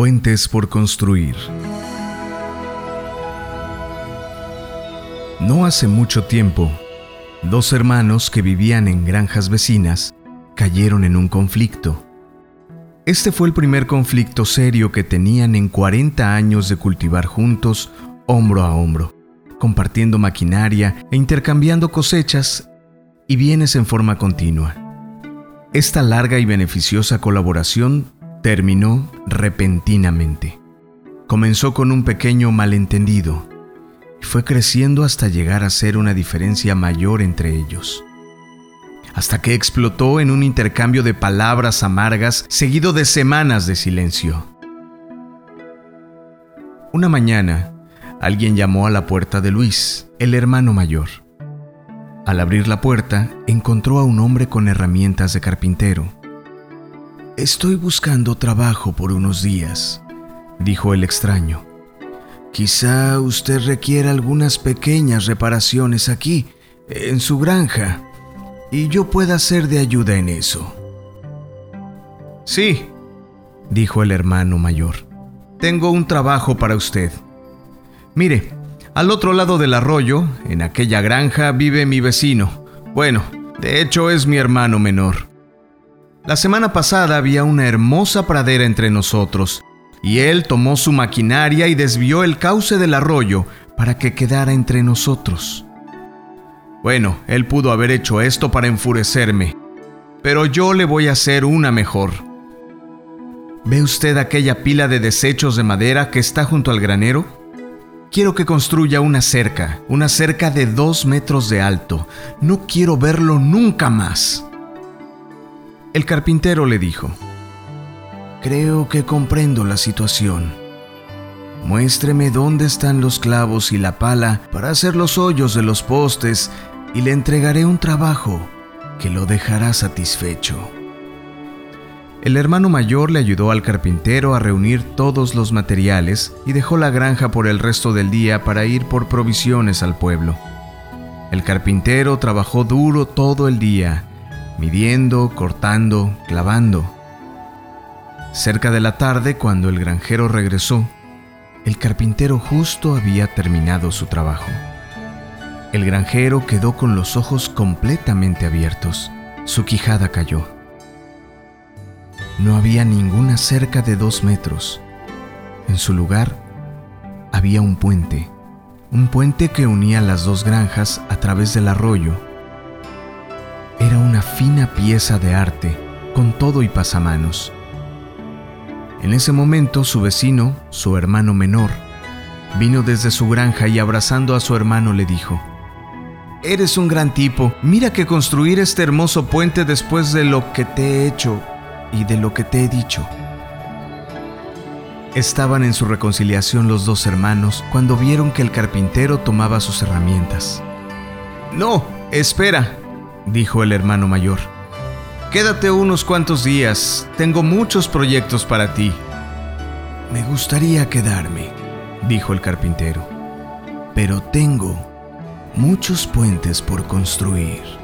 Puentes por construir. No hace mucho tiempo, dos hermanos que vivían en granjas vecinas cayeron en un conflicto. Este fue el primer conflicto serio que tenían en 40 años de cultivar juntos, hombro a hombro, compartiendo maquinaria e intercambiando cosechas y bienes en forma continua. Esta larga y beneficiosa colaboración terminó repentinamente. Comenzó con un pequeño malentendido y fue creciendo hasta llegar a ser una diferencia mayor entre ellos. Hasta que explotó en un intercambio de palabras amargas seguido de semanas de silencio. Una mañana, alguien llamó a la puerta de Luis, el hermano mayor. Al abrir la puerta, encontró a un hombre con herramientas de carpintero Estoy buscando trabajo por unos días, dijo el extraño. Quizá usted requiera algunas pequeñas reparaciones aquí, en su granja, y yo pueda ser de ayuda en eso. Sí, dijo el hermano mayor. Tengo un trabajo para usted. Mire, al otro lado del arroyo, en aquella granja, vive mi vecino. Bueno, de hecho es mi hermano menor. La semana pasada había una hermosa pradera entre nosotros, y él tomó su maquinaria y desvió el cauce del arroyo para que quedara entre nosotros. Bueno, él pudo haber hecho esto para enfurecerme, pero yo le voy a hacer una mejor. ¿Ve usted aquella pila de desechos de madera que está junto al granero? Quiero que construya una cerca, una cerca de dos metros de alto. No quiero verlo nunca más. El carpintero le dijo, Creo que comprendo la situación. Muéstreme dónde están los clavos y la pala para hacer los hoyos de los postes y le entregaré un trabajo que lo dejará satisfecho. El hermano mayor le ayudó al carpintero a reunir todos los materiales y dejó la granja por el resto del día para ir por provisiones al pueblo. El carpintero trabajó duro todo el día midiendo, cortando, clavando. Cerca de la tarde, cuando el granjero regresó, el carpintero justo había terminado su trabajo. El granjero quedó con los ojos completamente abiertos. Su quijada cayó. No había ninguna cerca de dos metros. En su lugar había un puente, un puente que unía las dos granjas a través del arroyo era una fina pieza de arte, con todo y pasamanos. En ese momento su vecino, su hermano menor, vino desde su granja y abrazando a su hermano le dijo, Eres un gran tipo, mira que construir este hermoso puente después de lo que te he hecho y de lo que te he dicho. Estaban en su reconciliación los dos hermanos cuando vieron que el carpintero tomaba sus herramientas. No, espera, dijo el hermano mayor. Quédate unos cuantos días, tengo muchos proyectos para ti. Me gustaría quedarme, dijo el carpintero, pero tengo muchos puentes por construir.